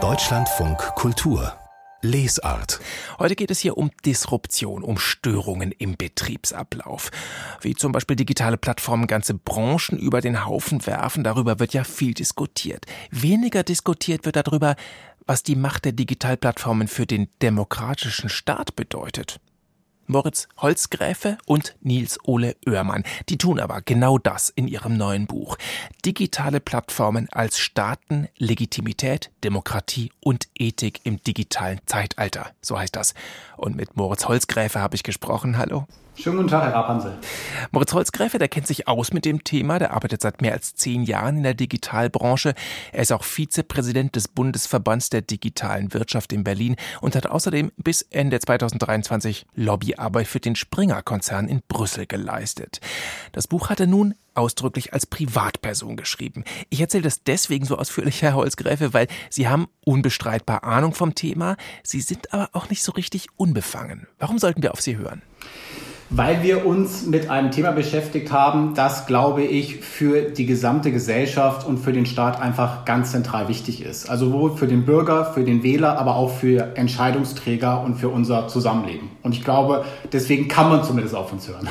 Deutschlandfunk Kultur Lesart. Heute geht es hier um Disruption, um Störungen im Betriebsablauf. Wie zum Beispiel digitale Plattformen ganze Branchen über den Haufen werfen, darüber wird ja viel diskutiert. Weniger diskutiert wird darüber, was die Macht der Digitalplattformen für den demokratischen Staat bedeutet. Moritz Holzgräfe und Nils Ole Oehrmann. Die tun aber genau das in ihrem neuen Buch. Digitale Plattformen als Staaten, Legitimität, Demokratie und Ethik im digitalen Zeitalter. So heißt das. Und mit Moritz Holzgräfe habe ich gesprochen. Hallo. Schönen guten Tag, Herr Rapansel. Moritz Holzgräfe, der kennt sich aus mit dem Thema, der arbeitet seit mehr als zehn Jahren in der Digitalbranche. Er ist auch Vizepräsident des Bundesverbands der digitalen Wirtschaft in Berlin und hat außerdem bis Ende 2023 Lobbyarbeit für den Springer-Konzern in Brüssel geleistet. Das Buch hat er nun ausdrücklich als Privatperson geschrieben. Ich erzähle das deswegen so ausführlich, Herr Holzgräfe, weil Sie haben unbestreitbar Ahnung vom Thema, Sie sind aber auch nicht so richtig unbefangen. Warum sollten wir auf Sie hören? Weil wir uns mit einem Thema beschäftigt haben, das, glaube ich, für die gesamte Gesellschaft und für den Staat einfach ganz zentral wichtig ist. Also sowohl für den Bürger, für den Wähler, aber auch für Entscheidungsträger und für unser Zusammenleben. Und ich glaube, deswegen kann man zumindest auf uns hören.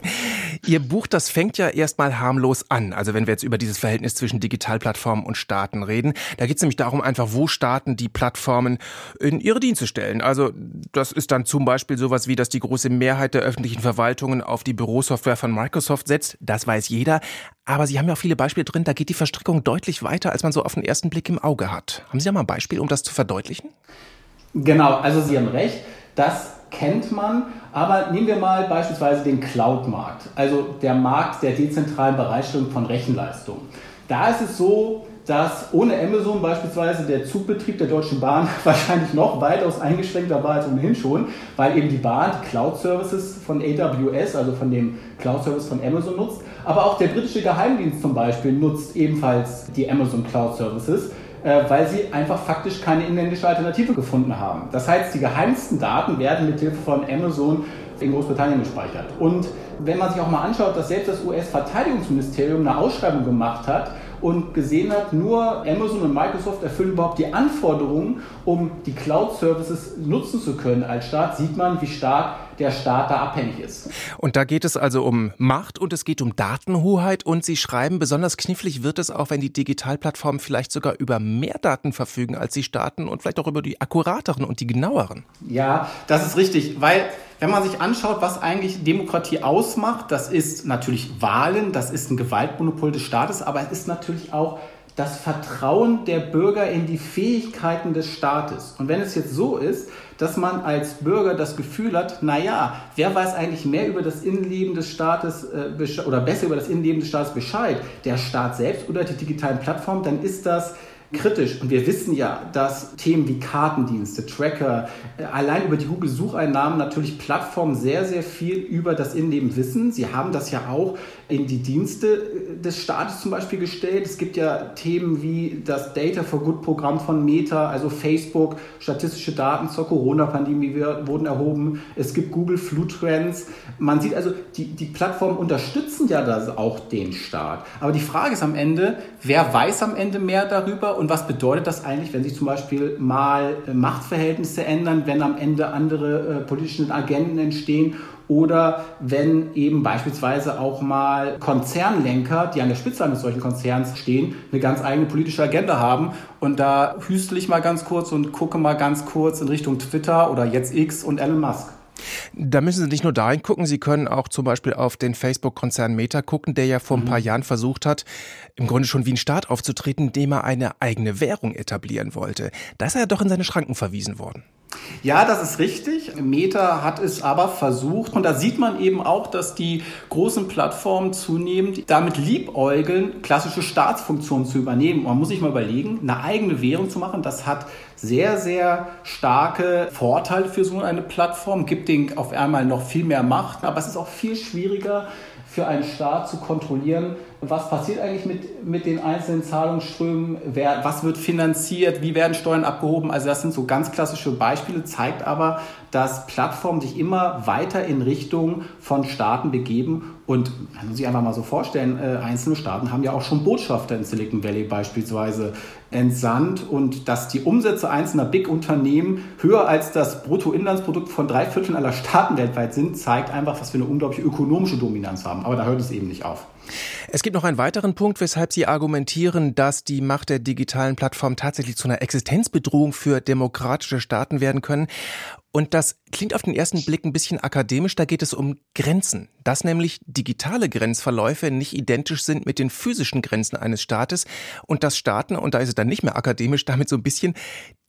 Ihr Buch, das fängt ja erstmal harmlos an. Also wenn wir jetzt über dieses Verhältnis zwischen Digitalplattformen und Staaten reden, da geht es nämlich darum, einfach wo Staaten die Plattformen in ihre Dienste stellen. Also das ist dann zum Beispiel sowas wie, dass die große Mehrheit der öffentlichen Verwaltungen auf die Bürosoftware von Microsoft setzt. Das weiß jeder. Aber Sie haben ja auch viele Beispiele drin, da geht die Verstrickung deutlich weiter, als man so auf den ersten Blick im Auge hat. Haben Sie da mal ein Beispiel, um das zu verdeutlichen? Genau, also Sie haben recht. Das kennt man. Aber nehmen wir mal beispielsweise den Cloud-Markt, also der Markt der dezentralen Bereitstellung von Rechenleistung. Da ist es so, dass ohne Amazon beispielsweise der Zugbetrieb der Deutschen Bahn wahrscheinlich noch weitaus eingeschränkter war als ohnehin schon, weil eben die Bahn die Cloud-Services von AWS, also von dem Cloud-Service von Amazon nutzt. Aber auch der britische Geheimdienst zum Beispiel nutzt ebenfalls die Amazon Cloud-Services weil sie einfach faktisch keine inländische Alternative gefunden haben. Das heißt, die geheimsten Daten werden mit Hilfe von Amazon in Großbritannien gespeichert. Und wenn man sich auch mal anschaut, dass selbst das US-Verteidigungsministerium eine Ausschreibung gemacht hat, und gesehen hat, nur Amazon und Microsoft erfüllen überhaupt die Anforderungen, um die Cloud-Services nutzen zu können als Staat, sieht man, wie stark der Staat da abhängig ist. Und da geht es also um Macht und es geht um Datenhoheit und Sie schreiben, besonders knifflig wird es auch, wenn die Digitalplattformen vielleicht sogar über mehr Daten verfügen als die Staaten und vielleicht auch über die akkurateren und die genaueren. Ja, das ist richtig, weil wenn man sich anschaut, was eigentlich Demokratie ausmacht, das ist natürlich Wahlen, das ist ein Gewaltmonopol des Staates, aber es ist natürlich auch das Vertrauen der Bürger in die Fähigkeiten des Staates. Und wenn es jetzt so ist, dass man als Bürger das Gefühl hat, na ja, wer weiß eigentlich mehr über das Innenleben des Staates äh, oder besser über das Innenleben des Staates Bescheid, der Staat selbst oder die digitalen Plattformen, dann ist das kritisch. Und wir wissen ja, dass Themen wie Kartendienste, Tracker, äh, allein über die Google-Sucheinnahmen natürlich Plattformen sehr, sehr viel über das Innenleben wissen. Sie haben das ja auch in die Dienste äh, des Staates zum Beispiel gestellt. Es gibt ja Themen wie das Data for Good Programm von Meta, also Facebook, statistische Daten zur Corona-Pandemie wurden erhoben. Es gibt Google Flu Trends. Man sieht also, die, die Plattformen unterstützen ja das auch den Staat. Aber die Frage ist am Ende, wer weiß am Ende mehr darüber und was bedeutet das eigentlich, wenn sich zum Beispiel mal äh, Machtverhältnisse ändern, wenn am Ende andere äh, politische Agenten entstehen oder wenn eben beispielsweise auch mal Konzernlenker, die an der Spitze eines solchen Konzerns stehen, eine ganz eigene politische Agenda haben. Und da hüstel ich mal ganz kurz und gucke mal ganz kurz in Richtung Twitter oder jetzt X und Elon Musk. Da müssen Sie nicht nur dahin gucken, Sie können auch zum Beispiel auf den Facebook-Konzern Meta gucken, der ja vor ein paar mhm. Jahren versucht hat, im Grunde schon wie ein Staat aufzutreten, indem er eine eigene Währung etablieren wollte. Da ist er ja doch in seine Schranken verwiesen worden. Ja, das ist richtig. Meta hat es aber versucht. Und da sieht man eben auch, dass die großen Plattformen zunehmend damit liebäugeln, klassische Staatsfunktionen zu übernehmen. Man muss sich mal überlegen, eine eigene Währung zu machen, das hat sehr, sehr starke Vorteile für so eine Plattform, gibt denen auf einmal noch viel mehr Macht. Aber es ist auch viel schwieriger, für einen Staat zu kontrollieren, was passiert eigentlich mit, mit den einzelnen Zahlungsströmen, wer, was wird finanziert, wie werden Steuern abgehoben. Also das sind so ganz klassische Beispiele, zeigt aber, dass Plattformen sich immer weiter in Richtung von Staaten begeben Und man muss sich einfach mal so vorstellen, äh, einzelne Staaten haben ja auch schon Botschafter in Silicon Valley beispielsweise entsandt und dass die Umsätze einzelner Big-Unternehmen höher als das Bruttoinlandsprodukt von drei Vierteln aller Staaten weltweit sind, zeigt einfach, was wir eine unglaubliche ökonomische Dominanz haben. Aber da hört es eben nicht auf. Es gibt noch einen weiteren Punkt, weshalb Sie argumentieren, dass die Macht der digitalen Plattform tatsächlich zu einer Existenzbedrohung für demokratische Staaten werden können. Und das klingt auf den ersten Blick ein bisschen akademisch, da geht es um Grenzen. Dass nämlich digitale Grenzverläufe nicht identisch sind mit den physischen Grenzen eines Staates und dass Staaten, und da ist es dann nicht mehr akademisch, damit so ein bisschen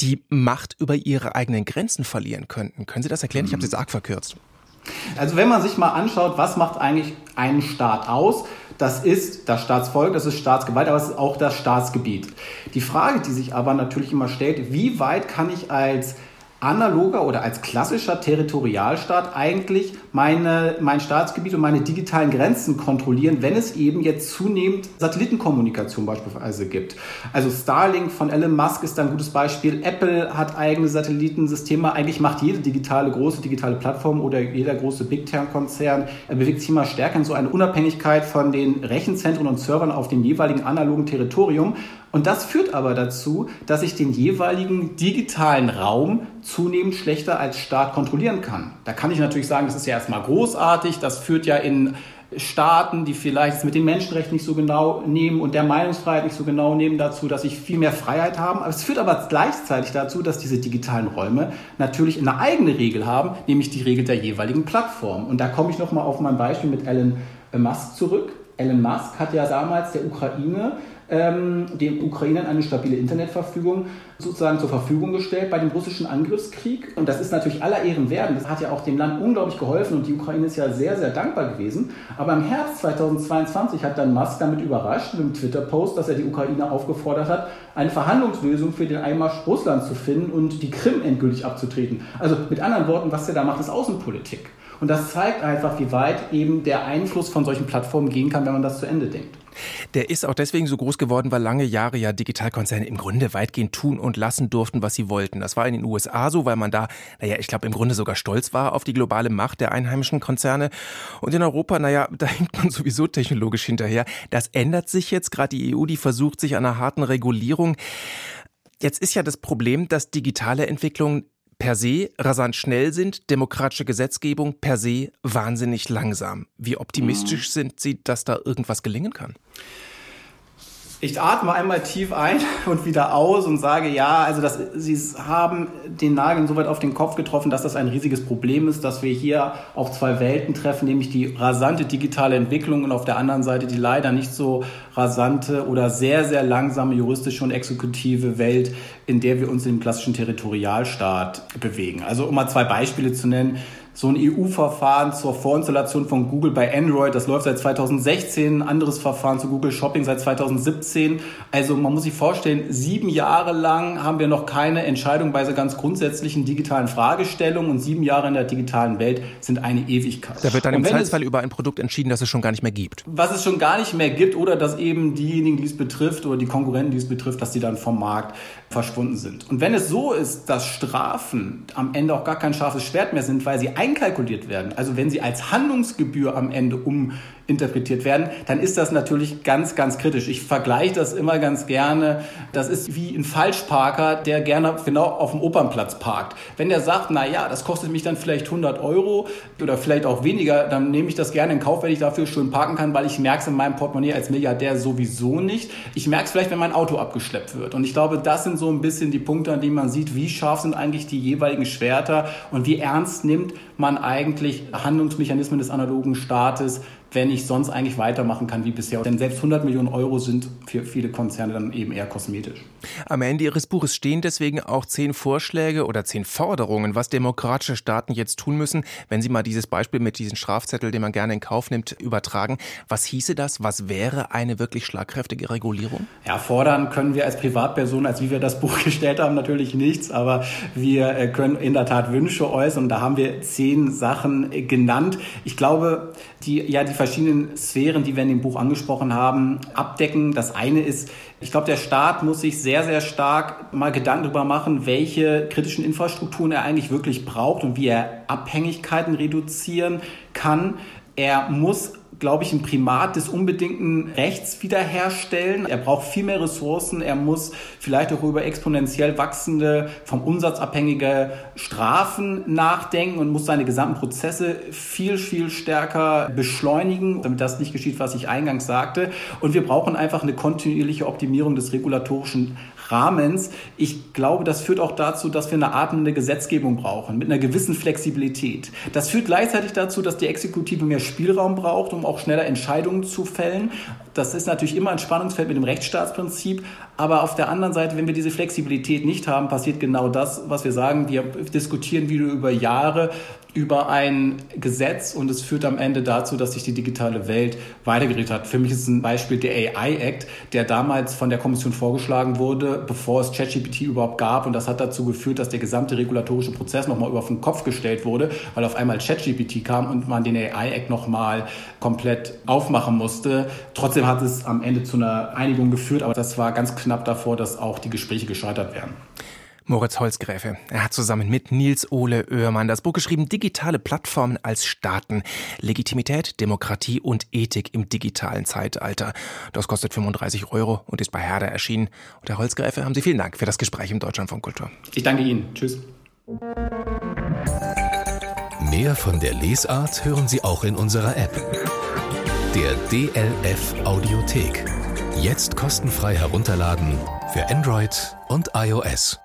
die Macht über ihre eigenen Grenzen verlieren könnten. Können Sie das erklären? Ich habe es jetzt arg verkürzt. Also wenn man sich mal anschaut, was macht eigentlich einen Staat aus, das ist das Staatsvolk, das ist Staatsgewalt, aber es ist auch das Staatsgebiet. Die Frage, die sich aber natürlich immer stellt, wie weit kann ich als analoger oder als klassischer Territorialstaat eigentlich meine, mein Staatsgebiet und meine digitalen Grenzen kontrollieren, wenn es eben jetzt zunehmend Satellitenkommunikation beispielsweise gibt. Also Starlink von Elon Musk ist ein gutes Beispiel. Apple hat eigene Satellitensysteme. Eigentlich macht jede digitale, große digitale Plattform oder jeder große Big Tech-Konzern, er bewegt sich immer stärker in so eine Unabhängigkeit von den Rechenzentren und Servern auf dem jeweiligen analogen Territorium. Und das führt aber dazu, dass ich den jeweiligen digitalen Raum zunehmend schlechter als Staat kontrollieren kann. Da kann ich natürlich sagen, das ist ja erstmal großartig, das führt ja in Staaten, die vielleicht es mit den Menschenrechten nicht so genau nehmen und der Meinungsfreiheit nicht so genau nehmen, dazu, dass sie viel mehr Freiheit haben. Es führt aber gleichzeitig dazu, dass diese digitalen Räume natürlich eine eigene Regel haben, nämlich die Regel der jeweiligen Plattform. Und da komme ich nochmal auf mein Beispiel mit Elon Musk zurück. Elon Musk hat ja damals der Ukraine ähm, den Ukrainern eine stabile Internetverfügung sozusagen zur Verfügung gestellt bei dem russischen Angriffskrieg. Und das ist natürlich aller Ehren wert. Das hat ja auch dem Land unglaublich geholfen und die Ukraine ist ja sehr, sehr dankbar gewesen. Aber im Herbst 2022 hat dann Musk damit überrascht, mit einem Twitter-Post, dass er die Ukraine aufgefordert hat, eine Verhandlungslösung für den Einmarsch Russlands zu finden und die Krim endgültig abzutreten. Also mit anderen Worten, was er da macht, ist Außenpolitik. Und das zeigt einfach, wie weit eben der Einfluss von solchen Plattformen gehen kann, wenn man das zu Ende denkt. Der ist auch deswegen so groß geworden, weil lange Jahre ja Digitalkonzerne im Grunde weitgehend tun und lassen durften, was sie wollten. Das war in den USA so, weil man da, naja, ich glaube, im Grunde sogar stolz war auf die globale Macht der einheimischen Konzerne. Und in Europa, naja, da hinkt man sowieso technologisch hinterher. Das ändert sich jetzt. Gerade die EU, die versucht sich an einer harten Regulierung. Jetzt ist ja das Problem, dass digitale Entwicklungen per se rasant schnell sind, demokratische Gesetzgebung per se wahnsinnig langsam. Wie optimistisch mhm. sind Sie, dass da irgendwas gelingen kann? Ich atme einmal tief ein und wieder aus und sage, ja, also das, Sie haben den Nagel so weit auf den Kopf getroffen, dass das ein riesiges Problem ist, dass wir hier auf zwei Welten treffen, nämlich die rasante digitale Entwicklung und auf der anderen Seite die leider nicht so rasante oder sehr, sehr langsame juristische und exekutive Welt, in der wir uns im klassischen Territorialstaat bewegen. Also um mal zwei Beispiele zu nennen so ein EU-Verfahren zur Vorinstallation von Google bei Android, das läuft seit 2016, ein anderes Verfahren zu Google Shopping seit 2017. Also man muss sich vorstellen, sieben Jahre lang haben wir noch keine Entscheidung bei so ganz grundsätzlichen digitalen Fragestellungen und sieben Jahre in der digitalen Welt sind eine Ewigkeit. Da wird dann im Zweifelsfall über ein Produkt entschieden, das es schon gar nicht mehr gibt. Was es schon gar nicht mehr gibt oder dass eben diejenigen, die es betrifft oder die Konkurrenten, die es betrifft, dass die dann vom Markt verschwunden sind. Und wenn es so ist, dass Strafen am Ende auch gar kein scharfes Schwert mehr sind, weil sie einkalkuliert werden, also wenn sie als Handlungsgebühr am Ende uminterpretiert werden, dann ist das natürlich ganz, ganz kritisch. Ich vergleiche das immer ganz gerne. Das ist wie ein Falschparker, der gerne genau auf dem Opernplatz parkt. Wenn der sagt, na ja, das kostet mich dann vielleicht 100 Euro oder vielleicht auch weniger, dann nehme ich das gerne in Kauf, wenn ich dafür schön parken kann, weil ich merke es in meinem Portemonnaie als Milliardär sowieso nicht. Ich merke es vielleicht, wenn mein Auto abgeschleppt wird. Und ich glaube, das sind so ein bisschen die Punkte, an denen man sieht, wie scharf sind eigentlich die jeweiligen Schwerter und wie ernst nimmt man eigentlich Handlungsmechanismen des analogen Staates, wenn ich sonst eigentlich weitermachen kann wie bisher. Denn selbst 100 Millionen Euro sind für viele Konzerne dann eben eher kosmetisch. Am Ende Ihres Buches stehen deswegen auch zehn Vorschläge oder zehn Forderungen, was demokratische Staaten jetzt tun müssen. Wenn Sie mal dieses Beispiel mit diesem Strafzettel, den man gerne in Kauf nimmt, übertragen. Was hieße das? Was wäre eine wirklich schlagkräftige Regulierung? Ja, fordern können wir als Privatperson, als wie wir das Buch gestellt haben, natürlich nichts. Aber wir äh, können in der Tat Wünsche äußern. Da haben wir zehn Sachen äh, genannt. Ich glaube, die, ja, die verschiedenen Sphären, die wir in dem Buch angesprochen haben, abdecken. Das eine ist, ich glaube, der Staat muss sich sehr, sehr stark mal Gedanken darüber machen, welche kritischen Infrastrukturen er eigentlich wirklich braucht und wie er Abhängigkeiten reduzieren kann. Er muss glaube ich, ein Primat des unbedingten Rechts wiederherstellen. Er braucht viel mehr Ressourcen. Er muss vielleicht auch über exponentiell wachsende, vom Umsatz abhängige Strafen nachdenken und muss seine gesamten Prozesse viel, viel stärker beschleunigen, damit das nicht geschieht, was ich eingangs sagte. Und wir brauchen einfach eine kontinuierliche Optimierung des regulatorischen Rahmens. Ich glaube, das führt auch dazu, dass wir eine atmende Gesetzgebung brauchen, mit einer gewissen Flexibilität. Das führt gleichzeitig dazu, dass die Exekutive mehr Spielraum braucht, um auch schneller Entscheidungen zu fällen. Das ist natürlich immer ein Spannungsfeld mit dem Rechtsstaatsprinzip. Aber auf der anderen Seite, wenn wir diese Flexibilität nicht haben, passiert genau das, was wir sagen. Wir diskutieren wieder über Jahre über ein Gesetz und es führt am Ende dazu, dass sich die digitale Welt weitergeredet hat. Für mich ist ein Beispiel der AI Act, der damals von der Kommission vorgeschlagen wurde, bevor es ChatGPT überhaupt gab. Und das hat dazu geführt, dass der gesamte regulatorische Prozess nochmal über den Kopf gestellt wurde, weil auf einmal ChatGPT kam und man den AI Act nochmal komplett aufmachen musste. Trotzdem hat es am Ende zu einer Einigung geführt, aber das war ganz knapp davor, dass auch die Gespräche gescheitert wären. Moritz Holzgräfe. Er hat zusammen mit Nils Ole Oehrmann das Buch geschrieben Digitale Plattformen als Staaten. Legitimität, Demokratie und Ethik im digitalen Zeitalter. Das kostet 35 Euro und ist bei Herder erschienen. Und Herr Holzgräfe, haben Sie vielen Dank für das Gespräch im Deutschland von Kultur. Ich danke Ihnen. Tschüss. Mehr von der Lesart hören Sie auch in unserer App. Der DLF Audiothek. Jetzt kostenfrei herunterladen für Android und iOS.